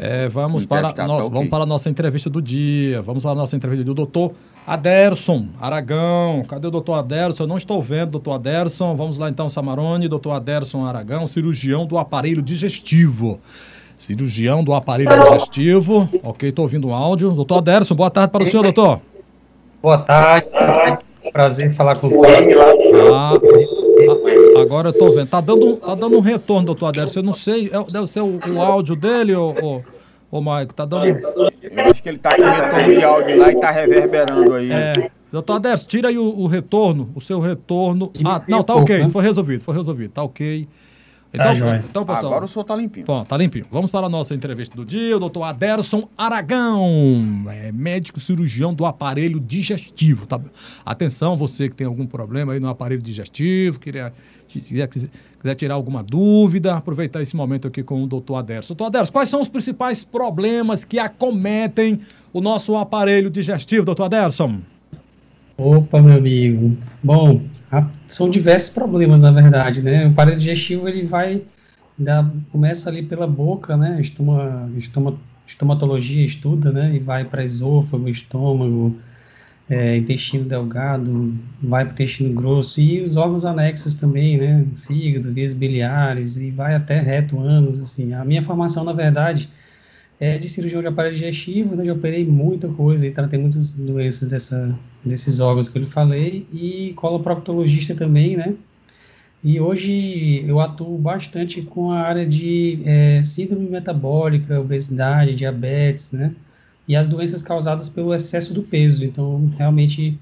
É, vamos, para tá, nossa, tá vamos para a nossa entrevista do dia. Vamos para a nossa entrevista do doutor Aderson Aragão. Cadê o doutor Aderson? Eu não estou vendo, doutor Aderson. Vamos lá então, Samarone. Doutor Aderson Aragão, cirurgião do aparelho digestivo. Cirurgião do aparelho digestivo. Ok, estou ouvindo o áudio. Doutor Aderson, boa tarde para o senhor, doutor. Boa tarde. Prazer falar com você. Ah, agora eu estou vendo. Tá dando, tá dando um retorno, doutor Aderson. Eu não sei, é, deve ser o, o áudio dele, ou. ou... Ô, Maico, tá dando. Eu acho que ele tá com retorno de áudio lá e tá reverberando aí. É. Doutor Aderson, tira aí o, o, retorno, o seu retorno. Ah, não, tá ok, foi resolvido, foi resolvido, tá ok. Então, tá, então pessoal. Agora o senhor tá limpinho. Bom, tá limpinho. Vamos para a nossa entrevista do dia. O doutor Aderson Aragão, é médico cirurgião do aparelho digestivo. Tá? Atenção, você que tem algum problema aí no aparelho digestivo, queria, quiser, quiser tirar alguma dúvida, aproveitar esse momento aqui com o doutor Aderson. Doutor Aderson, quais são os principais problemas que acometem o nosso aparelho digestivo, doutor Aderson? Opa, meu amigo. Bom, são diversos problemas, na verdade, né? O aparelho digestivo, ele vai, da, começa ali pela boca, né? Estoma, estoma, estomatologia estuda, né? E vai para esôfago, estômago, é, intestino delgado, vai para o intestino grosso e os órgãos anexos também, né? Fígado, vias biliares e vai até reto, ânus, assim. A minha formação, na verdade, é, de cirurgião de aparelho digestivo, né, eu operei muita coisa e tratei muitas doenças dessa, desses órgãos que eu lhe falei, e coloproctologista também, né, e hoje eu atuo bastante com a área de é, síndrome metabólica, obesidade, diabetes, né, e as doenças causadas pelo excesso do peso, então realmente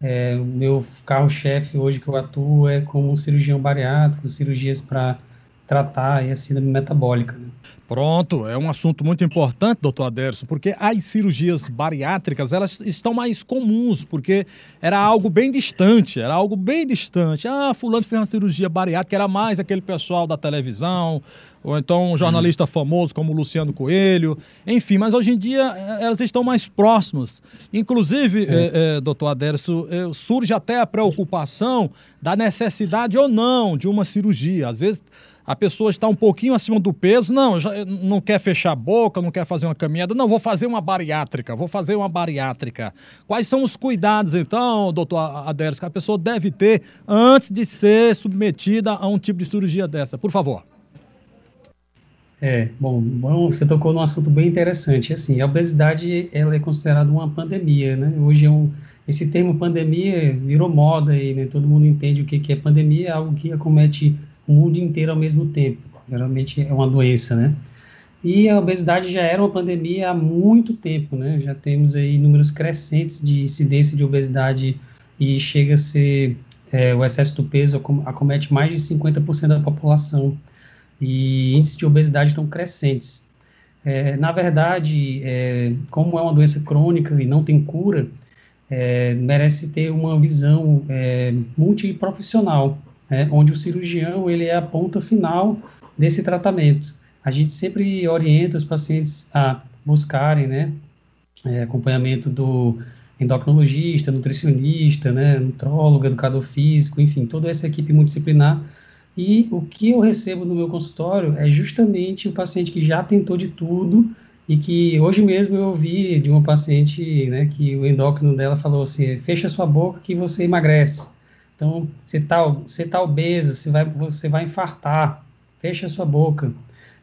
é, o meu carro-chefe hoje que eu atuo é como cirurgião bariátrico, cirurgias para tratar a síndrome metabólica. Né? Pronto, é um assunto muito importante, doutor Aderson, porque as cirurgias bariátricas, elas estão mais comuns, porque era algo bem distante, era algo bem distante. Ah, fulano fez uma cirurgia bariátrica, era mais aquele pessoal da televisão, ou então um jornalista hum. famoso como Luciano Coelho, enfim, mas hoje em dia eh, elas estão mais próximas. Inclusive, é. é, doutor Aderson, surge até a preocupação da necessidade ou não de uma cirurgia. Às vezes a pessoa está um pouquinho acima do peso, não, já, não quer fechar a boca, não quer fazer uma caminhada, não, vou fazer uma bariátrica, vou fazer uma bariátrica. Quais são os cuidados, então, doutor Adércio, que a pessoa deve ter antes de ser submetida a um tipo de cirurgia dessa? Por favor. É, bom, bom, você tocou num assunto bem interessante. Assim, a obesidade ela é considerada uma pandemia, né? Hoje é um, esse termo pandemia virou moda e né? todo mundo entende o que, que é pandemia, é algo que acomete o mundo inteiro ao mesmo tempo. Geralmente é uma doença, né? E a obesidade já era uma pandemia há muito tempo, né? Já temos aí números crescentes de incidência de obesidade e chega a ser é, o excesso do peso acomete mais de 50% da população e índices de obesidade estão crescentes. É, na verdade, é, como é uma doença crônica e não tem cura, é, merece ter uma visão é, multiprofissional né, onde o cirurgião ele é a ponta final desse tratamento. A gente sempre orienta os pacientes a buscarem né, é, acompanhamento do endocrinologista, nutricionista, né, nutrólogo, educador físico, enfim, toda essa equipe multidisciplinar. E o que eu recebo no meu consultório é justamente o paciente que já tentou de tudo e que hoje mesmo eu ouvi de uma paciente, né, que o endócrino dela falou assim, fecha sua boca que você emagrece. Então, você está você tá obesa, você vai, você vai infartar, fecha a sua boca.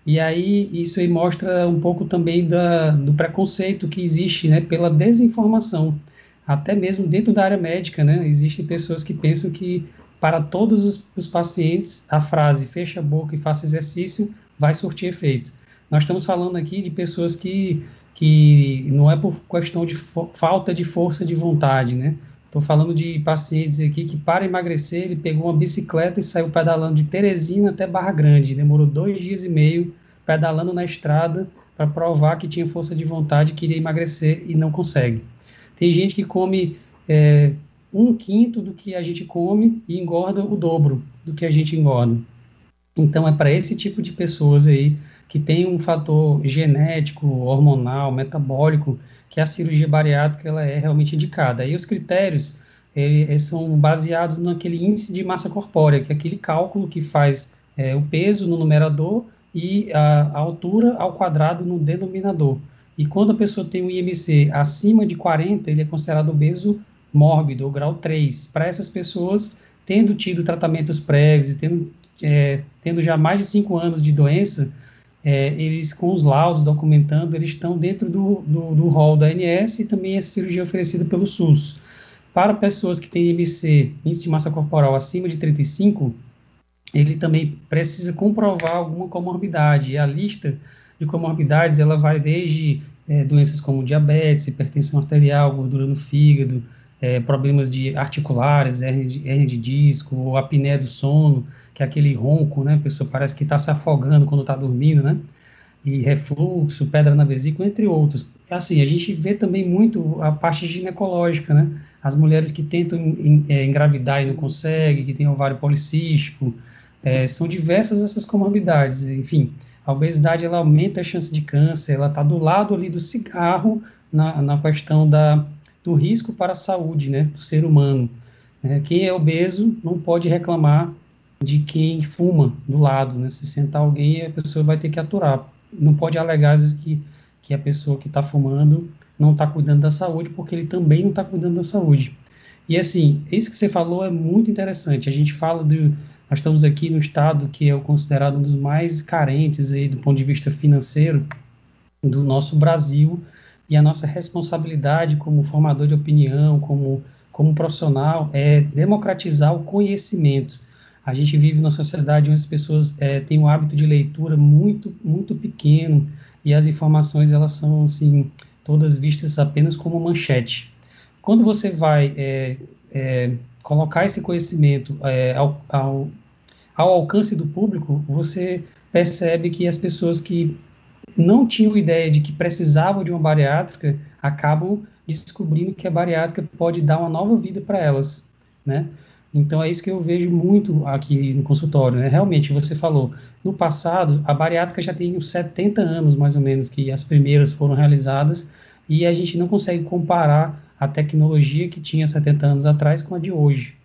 E aí, isso aí mostra um pouco também da, do preconceito que existe, né, pela desinformação. Até mesmo dentro da área médica, né, existem pessoas que pensam que para todos os, os pacientes, a frase fecha a boca e faça exercício vai surtir efeito. Nós estamos falando aqui de pessoas que, que não é por questão de falta de força de vontade, né? Estou falando de pacientes aqui que, para emagrecer, ele pegou uma bicicleta e saiu pedalando de Teresina até Barra Grande. Demorou dois dias e meio pedalando na estrada para provar que tinha força de vontade, queria emagrecer e não consegue. Tem gente que come é, um quinto do que a gente come e engorda o dobro do que a gente engorda. Então, é para esse tipo de pessoas aí que tem um fator genético, hormonal, metabólico, que a cirurgia bariátrica ela é realmente indicada. E os critérios eles são baseados naquele índice de massa corpórea, que é aquele cálculo que faz é, o peso no numerador e a, a altura ao quadrado no denominador. E quando a pessoa tem um IMC acima de 40, ele é considerado obeso mórbido, ou grau 3. Para essas pessoas, tendo tido tratamentos prévios e tendo, é, tendo já mais de 5 anos de doença, é, eles, com os laudos documentando, eles estão dentro do, do, do rol da ANS e também essa cirurgia oferecida pelo SUS. Para pessoas que têm IMC, índice de massa corporal, acima de 35, ele também precisa comprovar alguma comorbidade. E a lista de comorbidades, ela vai desde é, doenças como diabetes, hipertensão arterial, gordura no fígado, é, problemas de articulares, hernia de, disco, ou apneia do sono, que é aquele ronco, né? A pessoa parece que está se afogando quando está dormindo, né? E refluxo, pedra na vesícula, entre outros. Assim, a gente vê também muito a parte ginecológica, né? As mulheres que tentam é, engravidar e não conseguem, que têm ovário policístico, é, são diversas essas comorbidades. Enfim, a obesidade ela aumenta a chance de câncer, ela está do lado ali do cigarro na, na questão da, do risco para a saúde, né, do ser humano. É, quem é obeso não pode reclamar de quem fuma do lado, né? Se sentar alguém, a pessoa vai ter que aturar. Não pode alegar que, que a pessoa que está fumando não está cuidando da saúde, porque ele também não está cuidando da saúde. E assim, isso que você falou é muito interessante. A gente fala do. Nós estamos aqui no estado que é considerado um dos mais carentes aí do ponto de vista financeiro do nosso Brasil e a nossa responsabilidade como formador de opinião, como, como profissional, é democratizar o conhecimento. A gente vive numa sociedade onde as pessoas é, têm um hábito de leitura muito, muito pequeno e as informações elas são assim todas vistas apenas como manchete. Quando você vai é, é, colocar esse conhecimento é, ao, ao, ao alcance do público, você percebe que as pessoas que não tinham ideia de que precisavam de uma bariátrica acabam descobrindo que a bariátrica pode dar uma nova vida para elas, né? Então é isso que eu vejo muito aqui no consultório, né? Realmente, você falou, no passado, a bariátrica já tem uns 70 anos, mais ou menos, que as primeiras foram realizadas, e a gente não consegue comparar a tecnologia que tinha 70 anos atrás com a de hoje.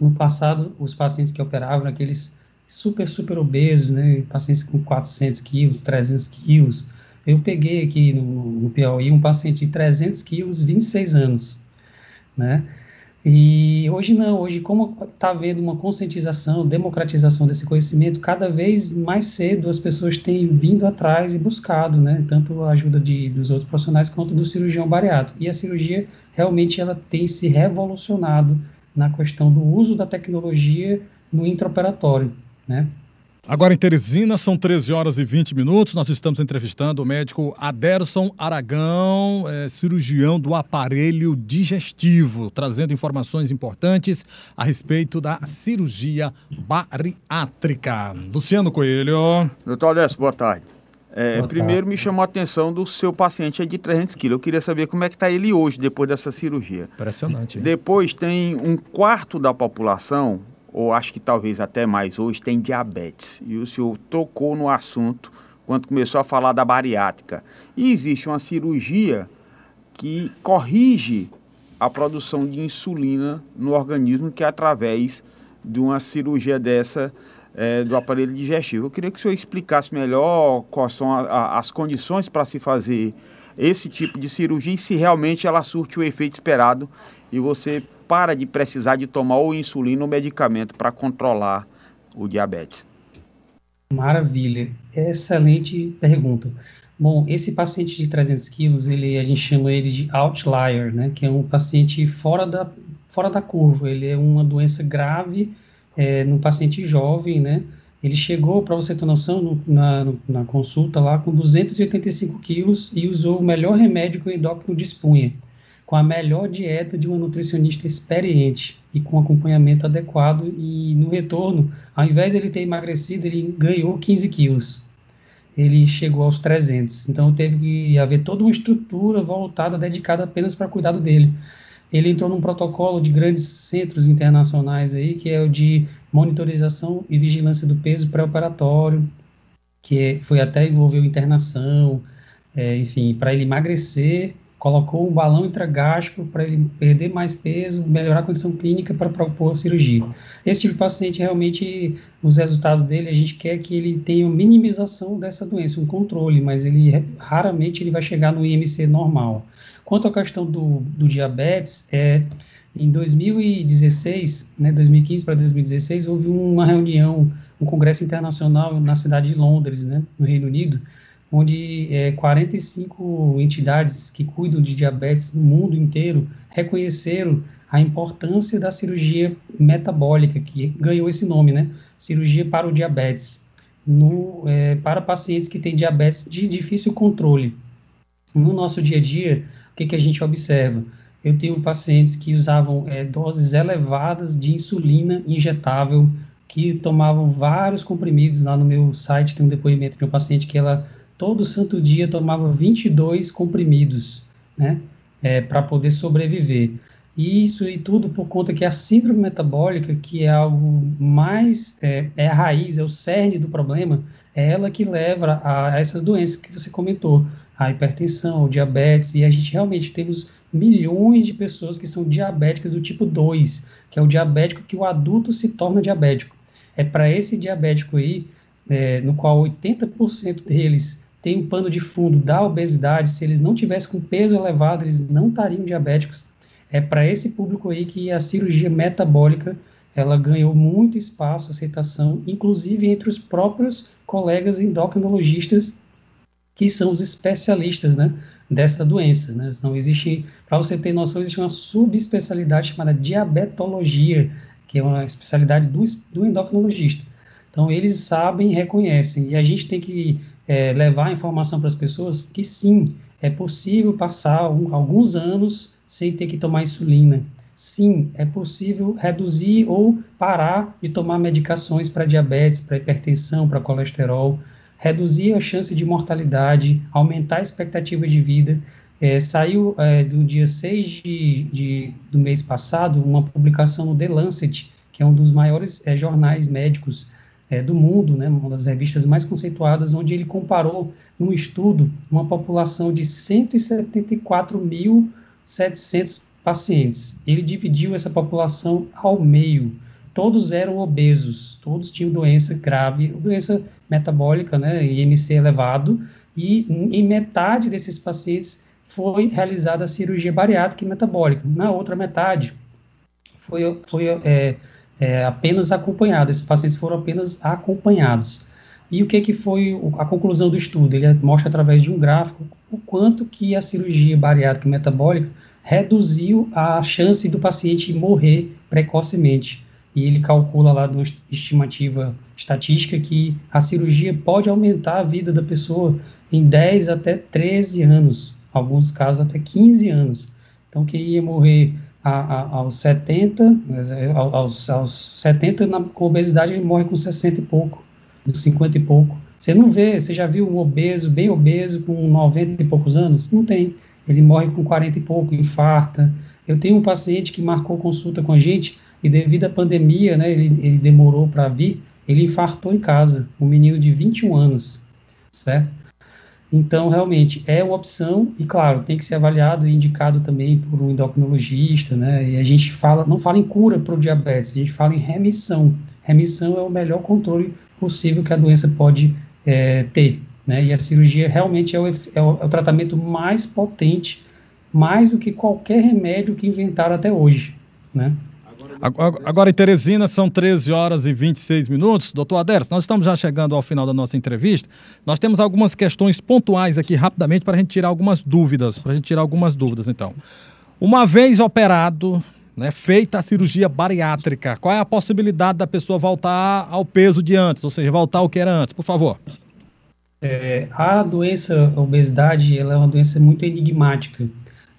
No passado, os pacientes que operavam, aqueles super, super obesos, né? Pacientes com 400 quilos, 300 quilos. Eu peguei aqui no, no Piauí um paciente de 300 quilos, 26 anos, né? E hoje não, hoje como está havendo uma conscientização, democratização desse conhecimento, cada vez mais cedo as pessoas têm vindo atrás e buscado, né, tanto a ajuda de, dos outros profissionais quanto do cirurgião bariátrico. E a cirurgia realmente ela tem se revolucionado na questão do uso da tecnologia no intraoperatório, né? Agora em Teresina, são 13 horas e 20 minutos. Nós estamos entrevistando o médico Aderson Aragão, é, cirurgião do aparelho digestivo, trazendo informações importantes a respeito da cirurgia bariátrica. Luciano Coelho. Doutor Aderson, boa tarde. É, boa primeiro tarde. me chamou a atenção do seu paciente aí de 300 quilos. Eu queria saber como é que está ele hoje, depois dessa cirurgia. Impressionante. Hein? Depois tem um quarto da população ou acho que talvez até mais hoje, tem diabetes. E o senhor tocou no assunto quando começou a falar da bariátrica. E existe uma cirurgia que corrige a produção de insulina no organismo, que é através de uma cirurgia dessa é, do aparelho digestivo. Eu queria que o senhor explicasse melhor quais são a, a, as condições para se fazer esse tipo de cirurgia e se realmente ela surte o efeito esperado e você para de precisar de tomar ou insulina ou medicamento para controlar o diabetes? Maravilha, excelente pergunta. Bom, esse paciente de 300 quilos, ele, a gente chama ele de outlier, né, que é um paciente fora da, fora da curva, ele é uma doença grave é, num paciente jovem, né, ele chegou, para você ter noção, no, na, na consulta lá com 285 quilos e usou o melhor remédio que o endócrino dispunha, com a melhor dieta de uma nutricionista experiente e com acompanhamento adequado. E no retorno, ao invés de ele ter emagrecido, ele ganhou 15 quilos. Ele chegou aos 300. Então teve que haver toda uma estrutura voltada, dedicada apenas para cuidado dele. Ele entrou num protocolo de grandes centros internacionais aí, que é o de monitorização e vigilância do peso pré-operatório, que é, foi até envolveu internação, é, enfim, para ele emagrecer colocou um balão intragástrico para ele perder mais peso, melhorar a condição clínica para propor cirurgia. Esse tipo de paciente, realmente, os resultados dele, a gente quer que ele tenha minimização dessa doença, um controle, mas ele raramente ele vai chegar no IMC normal. Quanto à questão do, do diabetes, é, em 2016, né, 2015 para 2016, houve uma reunião, um congresso internacional na cidade de Londres, né, no Reino Unido, onde é, 45 entidades que cuidam de diabetes no mundo inteiro reconheceram a importância da cirurgia metabólica, que ganhou esse nome, né? Cirurgia para o diabetes, no, é, para pacientes que têm diabetes de difícil controle. No nosso dia a dia, o que, que a gente observa? Eu tenho pacientes que usavam é, doses elevadas de insulina injetável, que tomavam vários comprimidos. Lá no meu site tem um depoimento de um paciente que ela todo santo dia tomava 22 comprimidos, né, é, para poder sobreviver. E isso e tudo por conta que a síndrome metabólica, que é algo mais, é, é a raiz, é o cerne do problema, é ela que leva a, a essas doenças que você comentou, a hipertensão, o diabetes, e a gente realmente temos milhões de pessoas que são diabéticas do tipo 2, que é o diabético que o adulto se torna diabético. É para esse diabético aí, é, no qual 80% deles tem um pano de fundo da obesidade, se eles não tivessem com peso elevado, eles não estariam diabéticos. É para esse público aí que a cirurgia metabólica ela ganhou muito espaço, aceitação, inclusive entre os próprios colegas endocrinologistas, que são os especialistas, né, dessa doença, né? Não existe, para você ter noção, existe uma subespecialidade chamada diabetologia, que é uma especialidade do, do endocrinologista. Então, eles sabem reconhecem, e a gente tem que é, levar a informação para as pessoas que sim, é possível passar alguns anos sem ter que tomar insulina. Sim, é possível reduzir ou parar de tomar medicações para diabetes, para hipertensão, para colesterol, reduzir a chance de mortalidade, aumentar a expectativa de vida. É, saiu é, do dia 6 de, de, do mês passado uma publicação no The Lancet, que é um dos maiores é, jornais médicos é, do mundo, né, uma das revistas mais conceituadas, onde ele comparou, num estudo, uma população de 174.700 pacientes. Ele dividiu essa população ao meio. Todos eram obesos, todos tinham doença grave, doença metabólica, né, IMC elevado, e em metade desses pacientes foi realizada a cirurgia bariátrica e metabólica. Na outra metade, foi, foi é, é, apenas acompanhado, esses pacientes foram apenas acompanhados. E o que, que foi a conclusão do estudo? Ele mostra através de um gráfico o quanto que a cirurgia bariátrica metabólica reduziu a chance do paciente morrer precocemente. E ele calcula lá de uma estimativa estatística que a cirurgia pode aumentar a vida da pessoa em 10 até 13 anos, alguns casos até 15 anos. Então, quem ia morrer a, a, aos 70, aos, aos 70 na, com obesidade ele morre com 60 e pouco, com 50 e pouco. Você não vê, você já viu um obeso, bem obeso, com 90 e poucos anos? Não tem. Ele morre com 40 e pouco, infarta. Eu tenho um paciente que marcou consulta com a gente e devido à pandemia, né, ele, ele demorou para vir, ele infartou em casa, um menino de 21 anos, certo? Então, realmente, é uma opção e, claro, tem que ser avaliado e indicado também por um endocrinologista, né? E a gente fala, não fala em cura para o diabetes, a gente fala em remissão. Remissão é o melhor controle possível que a doença pode é, ter, né? E a cirurgia realmente é o, é o, é o tratamento mais potente, mais do que qualquer remédio que inventaram até hoje, né? Agora, em Teresina, são 13 horas e 26 minutos. Doutor Aderes, nós estamos já chegando ao final da nossa entrevista. Nós temos algumas questões pontuais aqui, rapidamente, para a gente tirar algumas dúvidas. Para a gente tirar algumas dúvidas, então. Uma vez operado, né, feita a cirurgia bariátrica, qual é a possibilidade da pessoa voltar ao peso de antes, ou seja, voltar ao que era antes, por favor? É, a doença, a obesidade, ela é uma doença muito enigmática.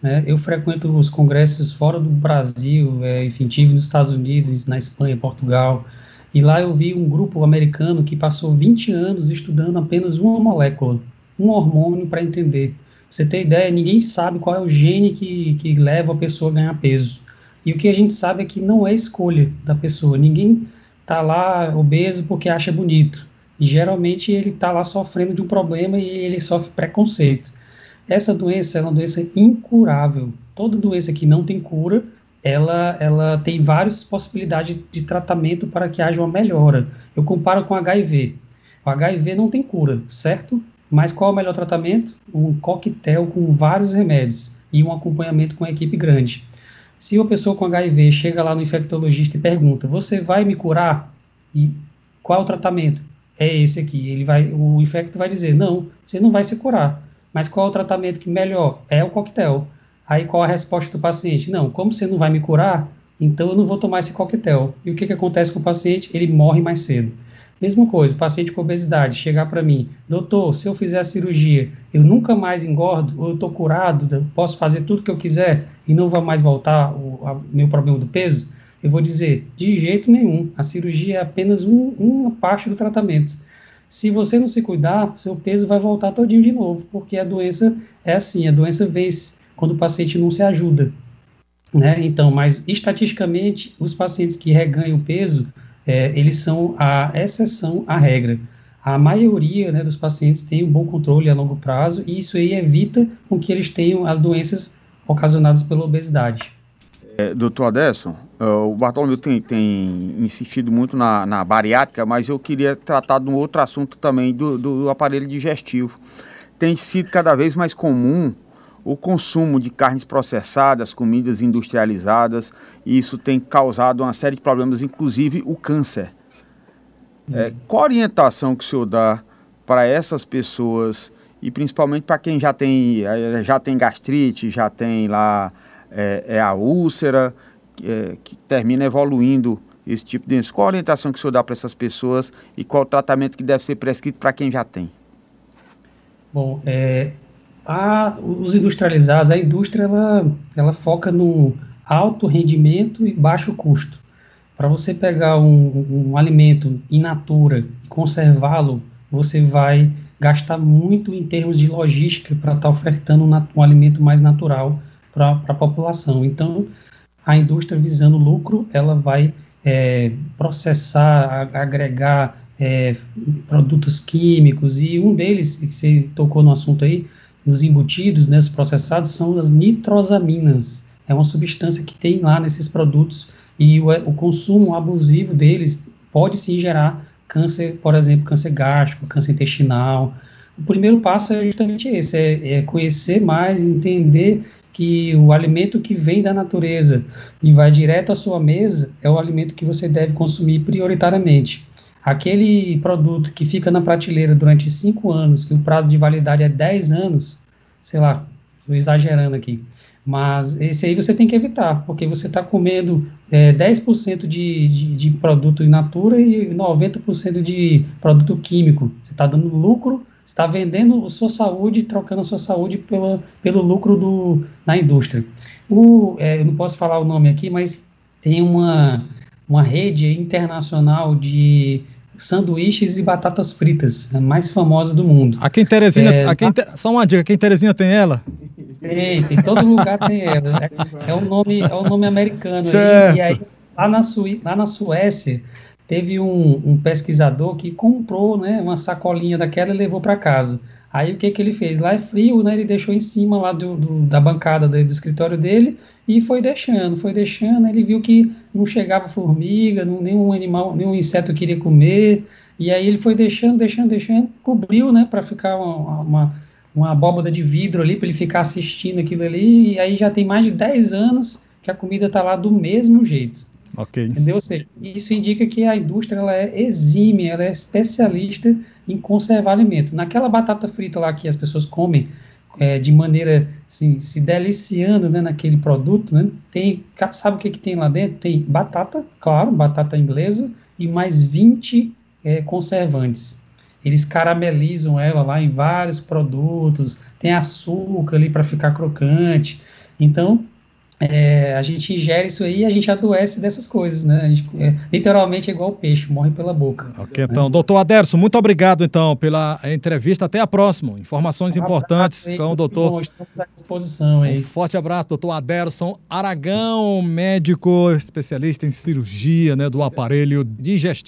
Né? Eu frequento os congressos fora do Brasil, é, enfim, tive nos Estados Unidos, na Espanha, Portugal, e lá eu vi um grupo americano que passou 20 anos estudando apenas uma molécula, um hormônio para entender. Você ter ideia, ninguém sabe qual é o gene que, que leva a pessoa a ganhar peso. E o que a gente sabe é que não é escolha da pessoa. Ninguém está lá obeso porque acha bonito. E geralmente ele está lá sofrendo de um problema e ele sofre preconceito. Essa doença é uma doença incurável. Toda doença que não tem cura, ela, ela tem várias possibilidades de tratamento para que haja uma melhora. Eu comparo com HIV. O HIV não tem cura, certo? Mas qual é o melhor tratamento? Um coquetel com vários remédios e um acompanhamento com a equipe grande. Se uma pessoa com HIV chega lá no infectologista e pergunta: "Você vai me curar?" E qual é o tratamento? É esse aqui. Ele vai, o infecto vai dizer: "Não, você não vai se curar." Mas qual é o tratamento que melhor? É o coquetel. Aí qual a resposta do paciente? Não, como você não vai me curar, então eu não vou tomar esse coquetel. E o que, que acontece com o paciente? Ele morre mais cedo. Mesma coisa, o paciente com obesidade chegar para mim, doutor, se eu fizer a cirurgia, eu nunca mais engordo, ou eu estou curado, posso fazer tudo que eu quiser e não vai mais voltar o meu problema do peso? Eu vou dizer, de jeito nenhum, a cirurgia é apenas um, uma parte do tratamento. Se você não se cuidar, seu peso vai voltar todinho de novo, porque a doença é assim, a doença vence quando o paciente não se ajuda. Né? Então, mas estatisticamente, os pacientes que reganham peso, é, eles são a exceção à regra. A maioria né, dos pacientes tem um bom controle a longo prazo e isso aí evita com que eles tenham as doenças ocasionadas pela obesidade. É, doutor Aderson, é, o Bartolomeu tem, tem insistido muito na, na, bariátrica, mas eu queria tratar de um outro assunto também, do, do aparelho digestivo. Tem sido cada vez mais comum o consumo de carnes processadas, comidas industrializadas, e isso tem causado uma série de problemas, inclusive o câncer. Uhum. É, qual a orientação que o senhor dá para essas pessoas, e principalmente para quem já tem, é, já tem gastrite, já tem lá é, é a úlcera, é, que termina evoluindo esse tipo de doença? Qual a orientação que o senhor dá para essas pessoas e qual o tratamento que deve ser prescrito para quem já tem? Bom, é, a, os industrializados, a indústria, ela, ela foca no alto rendimento e baixo custo. Para você pegar um, um alimento in natura conservá-lo, você vai gastar muito em termos de logística para estar tá ofertando um, um, alimento mais natural para a população. Então, a indústria visando lucro, ela vai é, processar, agregar é, produtos químicos, e um deles, que você tocou no assunto aí, nos embutidos, né, os processados, são as nitrosaminas. É uma substância que tem lá nesses produtos e o, o consumo abusivo deles pode sim gerar câncer, por exemplo, câncer gástrico, câncer intestinal. O primeiro passo é justamente esse, é, é conhecer mais, entender que o alimento que vem da natureza e vai direto à sua mesa é o alimento que você deve consumir prioritariamente. Aquele produto que fica na prateleira durante 5 anos, que o prazo de validade é 10 anos, sei lá, estou exagerando aqui, mas esse aí você tem que evitar, porque você está comendo é, 10% de, de, de produto in natura e 90% de produto químico. Você está dando lucro, está vendendo a sua saúde, trocando a sua saúde pela, pelo lucro do, na indústria. O, é, eu não posso falar o nome aqui, mas tem uma, uma rede internacional de sanduíches e batatas fritas, a mais famosa do mundo. Aqui em Teresina, é, aqui em, só uma dica, aqui em Teresina tem ela? Tem, tem todo lugar tem ela. É, é o nome, é o nome americano. Aí, e aí, lá na, Suí lá na Suécia, teve um, um, pesquisador que comprou né, uma sacolinha daquela e levou para casa. Aí o que, que ele fez? Lá é frio, né? Ele deixou em cima lá do, do da bancada do, do escritório dele e foi deixando, foi deixando. Ele viu que não chegava formiga, não, nenhum animal, nenhum inseto queria comer. E aí ele foi deixando, deixando, deixando, cobriu, né, para ficar uma, uma, uma abóbada de vidro ali, para ele ficar assistindo aquilo ali. E aí já tem mais de 10 anos que a comida está lá do mesmo jeito. Ok. Entendeu? Ou seja, isso indica que a indústria ela é exime, ela é especialista em conservar alimento. Naquela batata frita lá que as pessoas comem é, de maneira assim, se deliciando né, naquele produto, né, tem, sabe o que, que tem lá dentro? Tem batata, claro, batata inglesa, e mais 20 é, conservantes. Eles caramelizam ela lá em vários produtos, tem açúcar ali para ficar crocante. Então, é, a gente ingere isso aí e a gente adoece dessas coisas, né? Gente, é, literalmente é igual o peixe, morre pela boca. Ok, então, doutor Aderson, muito obrigado então pela entrevista. Até a próxima. Informações um importantes aí, com o doutor. Bom, estamos à disposição aí. Um forte abraço, doutor Aderson Aragão, médico especialista em cirurgia né, do aparelho digestivo.